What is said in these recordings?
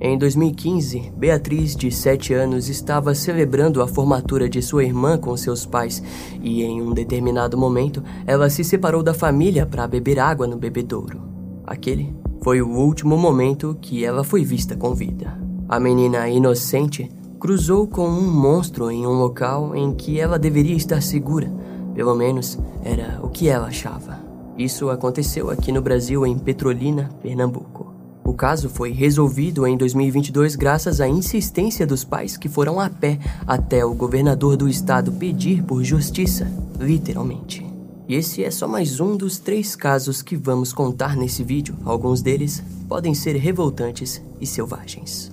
Em 2015, Beatriz, de 7 anos, estava celebrando a formatura de sua irmã com seus pais e, em um determinado momento, ela se separou da família para beber água no bebedouro. Aquele foi o último momento que ela foi vista com vida. A menina inocente cruzou com um monstro em um local em que ela deveria estar segura. Pelo menos era o que ela achava. Isso aconteceu aqui no Brasil, em Petrolina, Pernambuco. O caso foi resolvido em 2022 graças à insistência dos pais que foram a pé até o governador do estado pedir por justiça, literalmente. E esse é só mais um dos três casos que vamos contar nesse vídeo. Alguns deles podem ser revoltantes e selvagens.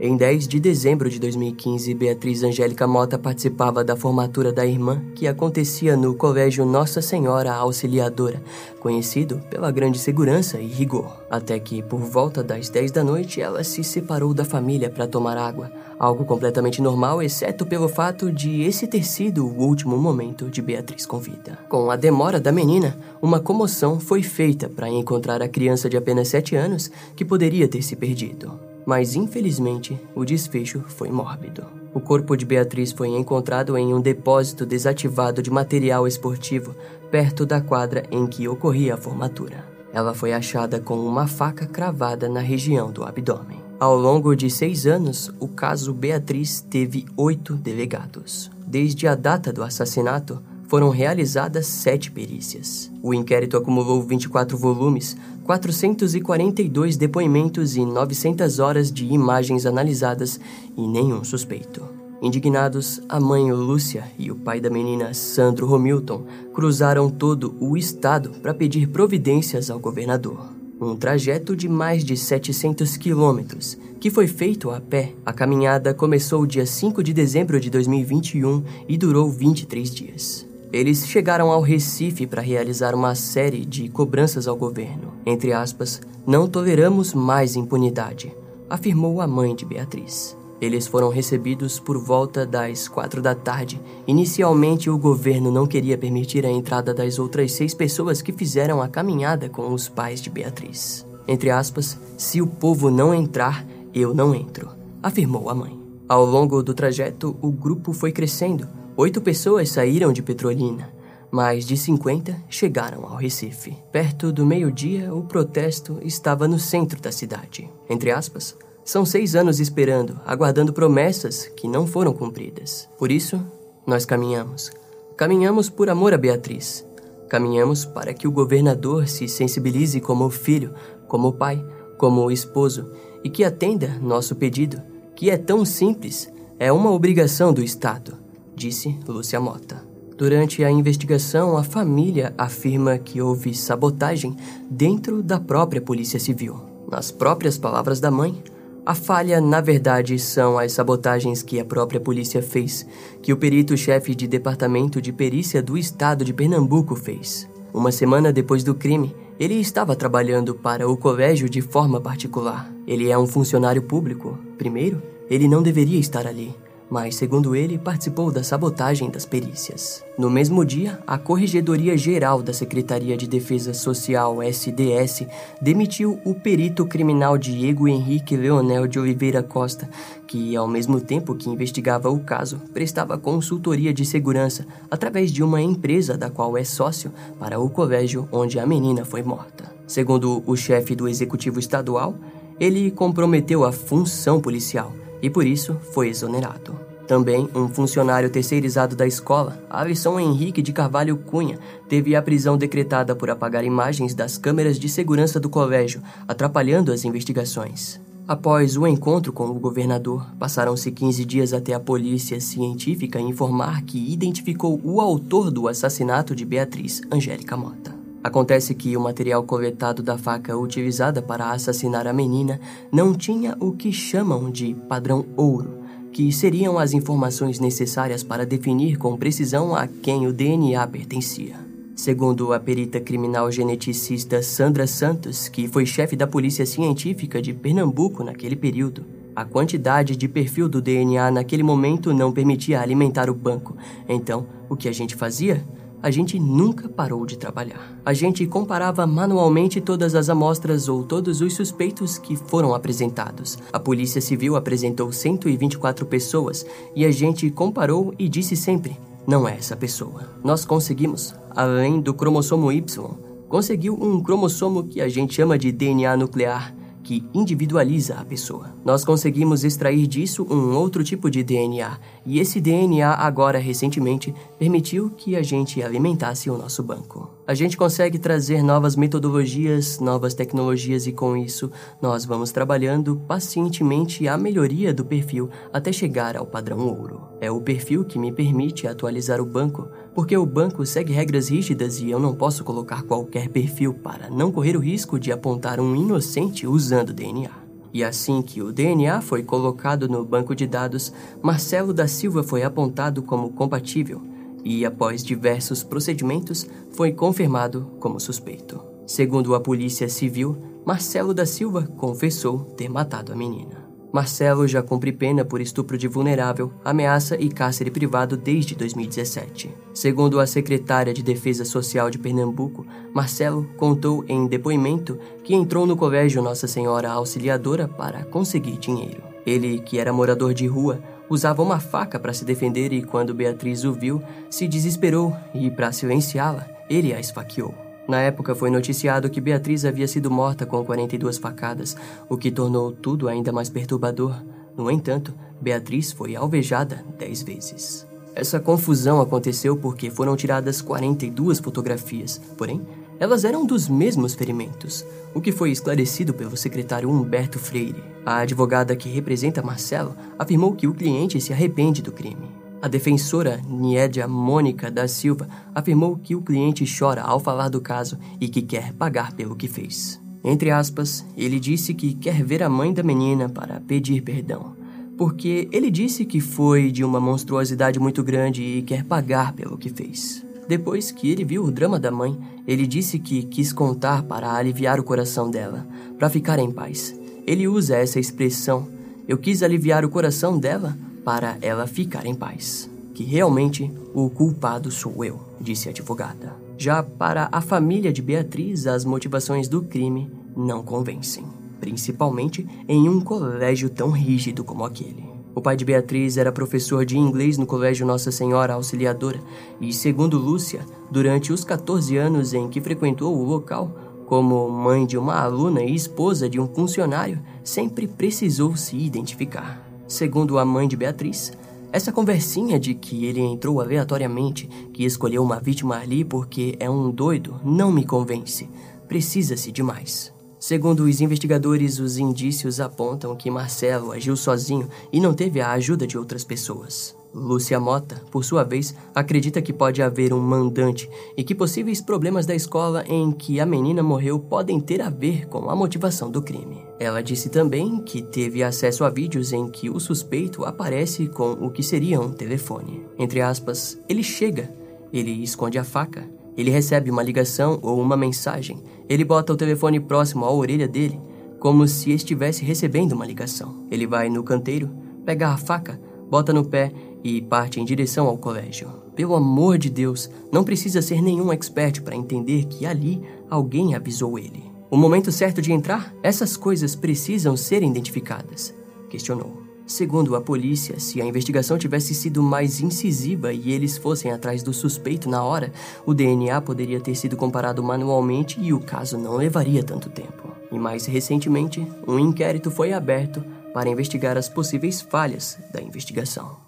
Em 10 de dezembro de 2015, Beatriz Angélica Mota participava da formatura da irmã, que acontecia no Colégio Nossa Senhora Auxiliadora, conhecido pela grande segurança e rigor. Até que, por volta das 10 da noite, ela se separou da família para tomar água, algo completamente normal, exceto pelo fato de esse ter sido o último momento de Beatriz com vida. Com a demora da menina, uma comoção foi feita para encontrar a criança de apenas 7 anos que poderia ter se perdido mas infelizmente o desfecho foi mórbido. O corpo de Beatriz foi encontrado em um depósito desativado de material esportivo perto da quadra em que ocorria a formatura. Ela foi achada com uma faca cravada na região do abdômen. Ao longo de seis anos, o caso Beatriz teve oito delegados. Desde a data do assassinato, foram realizadas sete perícias. O inquérito acumulou 24 volumes, 442 depoimentos e 900 horas de imagens analisadas e nenhum suspeito. Indignados, a mãe Lúcia e o pai da menina, Sandro Romilton, cruzaram todo o estado para pedir providências ao governador. Um trajeto de mais de 700 quilômetros, que foi feito a pé. A caminhada começou dia 5 de dezembro de 2021 e durou 23 dias. Eles chegaram ao Recife para realizar uma série de cobranças ao governo. Entre aspas, não toleramos mais impunidade, afirmou a mãe de Beatriz. Eles foram recebidos por volta das quatro da tarde. Inicialmente, o governo não queria permitir a entrada das outras seis pessoas que fizeram a caminhada com os pais de Beatriz. Entre aspas, se o povo não entrar, eu não entro, afirmou a mãe. Ao longo do trajeto, o grupo foi crescendo Oito pessoas saíram de Petrolina, mais de 50 chegaram ao Recife. Perto do meio-dia, o protesto estava no centro da cidade. Entre aspas, são seis anos esperando, aguardando promessas que não foram cumpridas. Por isso, nós caminhamos. Caminhamos por amor a Beatriz. Caminhamos para que o governador se sensibilize como filho, como pai, como esposo e que atenda nosso pedido, que é tão simples, é uma obrigação do Estado disse Lúcia Mota. Durante a investigação, a família afirma que houve sabotagem dentro da própria Polícia Civil. Nas próprias palavras da mãe, a falha, na verdade, são as sabotagens que a própria polícia fez, que o perito-chefe de departamento de perícia do estado de Pernambuco fez. Uma semana depois do crime, ele estava trabalhando para o colégio de forma particular. Ele é um funcionário público. Primeiro, ele não deveria estar ali mas, segundo ele, participou da sabotagem das perícias. No mesmo dia, a Corregedoria Geral da Secretaria de Defesa Social, SDS, demitiu o perito criminal Diego Henrique Leonel de Oliveira Costa, que, ao mesmo tempo que investigava o caso, prestava consultoria de segurança através de uma empresa da qual é sócio para o colégio onde a menina foi morta. Segundo o chefe do executivo estadual, ele comprometeu a função policial e por isso foi exonerado. Também um funcionário terceirizado da escola, Alisson Henrique de Carvalho Cunha, teve a prisão decretada por apagar imagens das câmeras de segurança do colégio, atrapalhando as investigações. Após o encontro com o governador, passaram-se 15 dias até a polícia científica informar que identificou o autor do assassinato de Beatriz Angélica Mota. Acontece que o material coletado da faca utilizada para assassinar a menina não tinha o que chamam de padrão ouro, que seriam as informações necessárias para definir com precisão a quem o DNA pertencia. Segundo a perita criminal geneticista Sandra Santos, que foi chefe da Polícia Científica de Pernambuco naquele período, a quantidade de perfil do DNA naquele momento não permitia alimentar o banco. Então, o que a gente fazia? A gente nunca parou de trabalhar. A gente comparava manualmente todas as amostras ou todos os suspeitos que foram apresentados. A Polícia Civil apresentou 124 pessoas e a gente comparou e disse sempre: não é essa pessoa. Nós conseguimos, além do cromossomo Y, conseguiu um cromossomo que a gente chama de DNA nuclear que individualiza a pessoa. Nós conseguimos extrair disso um outro tipo de DNA, e esse DNA agora recentemente permitiu que a gente alimentasse o nosso banco. A gente consegue trazer novas metodologias, novas tecnologias e com isso nós vamos trabalhando pacientemente a melhoria do perfil até chegar ao padrão ouro. É o perfil que me permite atualizar o banco, porque o banco segue regras rígidas e eu não posso colocar qualquer perfil para não correr o risco de apontar um inocente usando DNA. E assim que o DNA foi colocado no banco de dados, Marcelo da Silva foi apontado como compatível e, após diversos procedimentos, foi confirmado como suspeito. Segundo a Polícia Civil, Marcelo da Silva confessou ter matado a menina. Marcelo já cumpre pena por estupro de vulnerável, ameaça e cárcere privado desde 2017. Segundo a secretária de Defesa Social de Pernambuco, Marcelo contou em depoimento que entrou no colégio Nossa Senhora Auxiliadora para conseguir dinheiro. Ele, que era morador de rua, usava uma faca para se defender e, quando Beatriz o viu, se desesperou e, para silenciá-la, ele a esfaqueou. Na época foi noticiado que Beatriz havia sido morta com 42 facadas, o que tornou tudo ainda mais perturbador. No entanto, Beatriz foi alvejada 10 vezes. Essa confusão aconteceu porque foram tiradas 42 fotografias, porém, elas eram dos mesmos ferimentos, o que foi esclarecido pelo secretário Humberto Freire. A advogada que representa Marcelo afirmou que o cliente se arrepende do crime. A defensora Niedia Mônica da Silva afirmou que o cliente chora ao falar do caso e que quer pagar pelo que fez. Entre aspas, ele disse que quer ver a mãe da menina para pedir perdão, porque ele disse que foi de uma monstruosidade muito grande e quer pagar pelo que fez. Depois que ele viu o drama da mãe, ele disse que quis contar para aliviar o coração dela, para ficar em paz. Ele usa essa expressão: eu quis aliviar o coração dela para ela ficar em paz. Que realmente o culpado sou eu, disse a advogada. Já para a família de Beatriz, as motivações do crime não convencem, principalmente em um colégio tão rígido como aquele. O pai de Beatriz era professor de inglês no Colégio Nossa Senhora Auxiliadora e, segundo Lúcia, durante os 14 anos em que frequentou o local, como mãe de uma aluna e esposa de um funcionário, sempre precisou se identificar. Segundo a mãe de Beatriz, essa conversinha de que ele entrou aleatoriamente, que escolheu uma vítima ali porque é um doido, não me convence. Precisa-se de mais. Segundo os investigadores, os indícios apontam que Marcelo agiu sozinho e não teve a ajuda de outras pessoas. Lúcia Mota, por sua vez, acredita que pode haver um mandante e que possíveis problemas da escola em que a menina morreu podem ter a ver com a motivação do crime. Ela disse também que teve acesso a vídeos em que o suspeito aparece com o que seria um telefone. Entre aspas, ele chega, ele esconde a faca ele recebe uma ligação ou uma mensagem. Ele bota o telefone próximo à orelha dele, como se estivesse recebendo uma ligação. Ele vai no canteiro, pega a faca, bota no pé e parte em direção ao colégio. Pelo amor de Deus, não precisa ser nenhum expert para entender que ali alguém avisou ele. O momento certo de entrar, essas coisas precisam ser identificadas, questionou. Segundo a polícia, se a investigação tivesse sido mais incisiva e eles fossem atrás do suspeito na hora, o DNA poderia ter sido comparado manualmente e o caso não levaria tanto tempo. E mais recentemente, um inquérito foi aberto para investigar as possíveis falhas da investigação.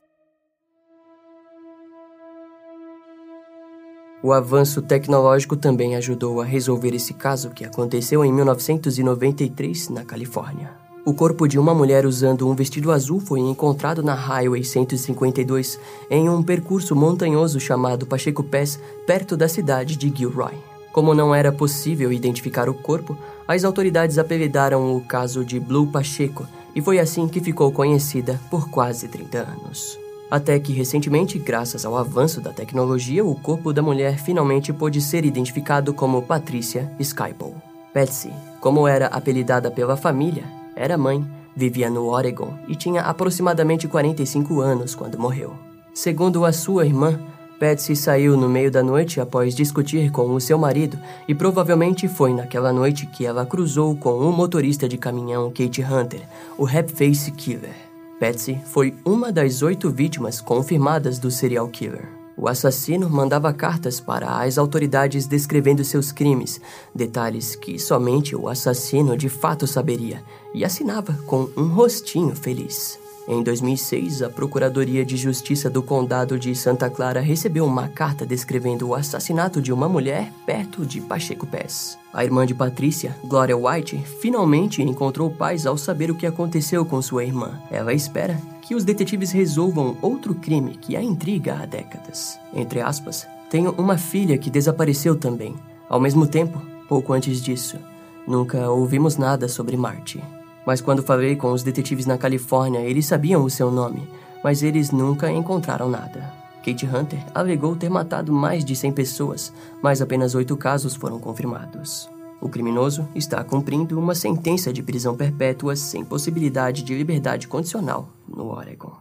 O avanço tecnológico também ajudou a resolver esse caso que aconteceu em 1993 na Califórnia. O corpo de uma mulher usando um vestido azul foi encontrado na Highway 152 em um percurso montanhoso chamado Pacheco Pass, perto da cidade de Gilroy. Como não era possível identificar o corpo, as autoridades apelidaram o caso de Blue Pacheco e foi assim que ficou conhecida por quase 30 anos. Até que recentemente, graças ao avanço da tecnologia, o corpo da mulher finalmente pôde ser identificado como Patricia Skypole. Betsy, como era apelidada pela família, era mãe, vivia no Oregon e tinha aproximadamente 45 anos quando morreu. Segundo a sua irmã, Patsy saiu no meio da noite após discutir com o seu marido e provavelmente foi naquela noite que ela cruzou com o motorista de caminhão Kate Hunter, o Face Killer. Patsy foi uma das oito vítimas confirmadas do serial killer. O assassino mandava cartas para as autoridades descrevendo seus crimes, detalhes que somente o assassino de fato saberia, e assinava com um rostinho feliz. Em 2006, a Procuradoria de Justiça do Condado de Santa Clara recebeu uma carta descrevendo o assassinato de uma mulher perto de Pacheco Pass. A irmã de Patrícia, Gloria White, finalmente encontrou paz ao saber o que aconteceu com sua irmã. Ela espera que os detetives resolvam outro crime que a intriga há décadas. Entre aspas, tenho uma filha que desapareceu também. Ao mesmo tempo, pouco antes disso, nunca ouvimos nada sobre Marte. Mas quando falei com os detetives na Califórnia, eles sabiam o seu nome, mas eles nunca encontraram nada. Kate Hunter alegou ter matado mais de 100 pessoas, mas apenas oito casos foram confirmados. O criminoso está cumprindo uma sentença de prisão perpétua sem possibilidade de liberdade condicional no Oregon.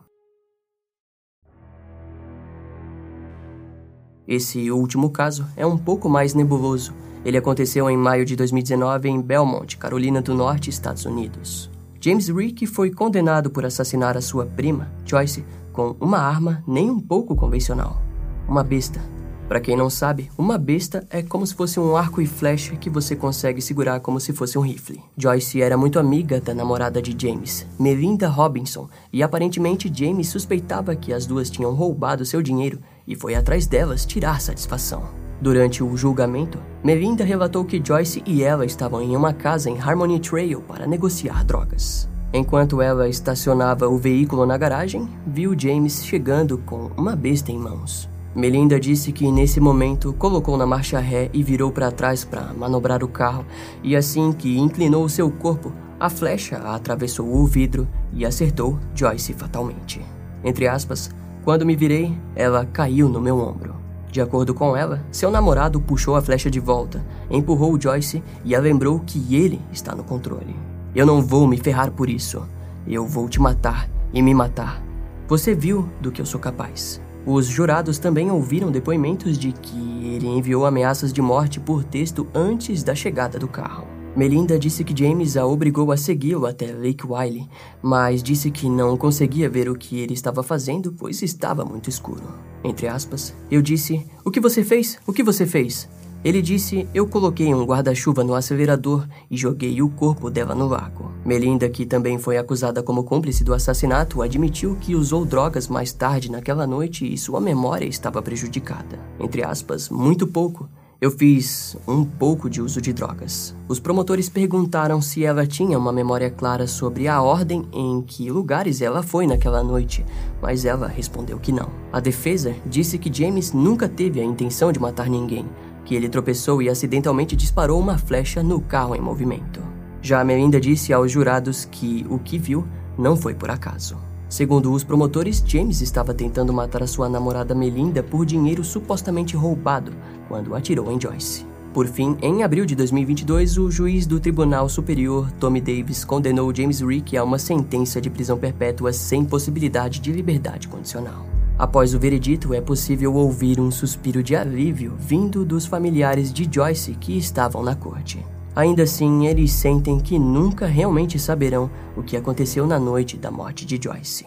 Esse último caso é um pouco mais nebuloso ele aconteceu em maio de 2019 em Belmont, Carolina do Norte, Estados Unidos. James Rick foi condenado por assassinar a sua prima, Joyce, com uma arma nem um pouco convencional. Uma besta. Para quem não sabe, uma besta é como se fosse um arco e flecha que você consegue segurar como se fosse um rifle. Joyce era muito amiga da namorada de James, Melinda Robinson, e aparentemente James suspeitava que as duas tinham roubado seu dinheiro e foi atrás delas tirar satisfação. Durante o julgamento, Melinda relatou que Joyce e ela estavam em uma casa em Harmony Trail para negociar drogas. Enquanto ela estacionava o veículo na garagem, viu James chegando com uma besta em mãos. Melinda disse que nesse momento colocou na marcha ré e virou para trás para manobrar o carro, e assim que inclinou seu corpo, a flecha atravessou o vidro e acertou Joyce fatalmente. Entre aspas, quando me virei, ela caiu no meu ombro. De acordo com ela, seu namorado puxou a flecha de volta, empurrou Joyce e a lembrou que ele está no controle. Eu não vou me ferrar por isso. Eu vou te matar e me matar. Você viu do que eu sou capaz. Os jurados também ouviram depoimentos de que ele enviou ameaças de morte por texto antes da chegada do carro. Melinda disse que James a obrigou a segui-lo até Lake Wiley, mas disse que não conseguia ver o que ele estava fazendo, pois estava muito escuro. Entre aspas, eu disse: O que você fez? O que você fez? Ele disse: Eu coloquei um guarda-chuva no acelerador e joguei o corpo dela no lago. Melinda, que também foi acusada como cúmplice do assassinato, admitiu que usou drogas mais tarde naquela noite e sua memória estava prejudicada. Entre aspas, muito pouco. Eu fiz um pouco de uso de drogas. Os promotores perguntaram se ela tinha uma memória clara sobre a ordem em que lugares ela foi naquela noite, mas ela respondeu que não. A defesa disse que James nunca teve a intenção de matar ninguém, que ele tropeçou e acidentalmente disparou uma flecha no carro em movimento. Já Melinda disse aos jurados que o que viu não foi por acaso. Segundo os promotores, James estava tentando matar a sua namorada Melinda por dinheiro supostamente roubado quando atirou em Joyce. Por fim, em abril de 2022, o juiz do Tribunal Superior, Tommy Davis, condenou James Rick a uma sentença de prisão perpétua sem possibilidade de liberdade condicional. Após o veredito, é possível ouvir um suspiro de alívio vindo dos familiares de Joyce que estavam na corte. Ainda assim, eles sentem que nunca realmente saberão o que aconteceu na noite da morte de Joyce.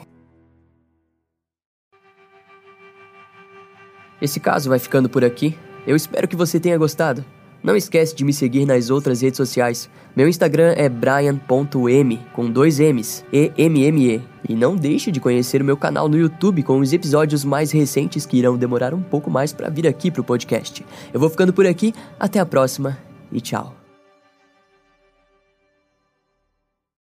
Esse caso vai ficando por aqui. Eu espero que você tenha gostado. Não esquece de me seguir nas outras redes sociais. Meu Instagram é brian.m com dois M's, E-M-M-E. E não deixe de conhecer o meu canal no YouTube com os episódios mais recentes que irão demorar um pouco mais para vir aqui pro podcast. Eu vou ficando por aqui, até a próxima e tchau.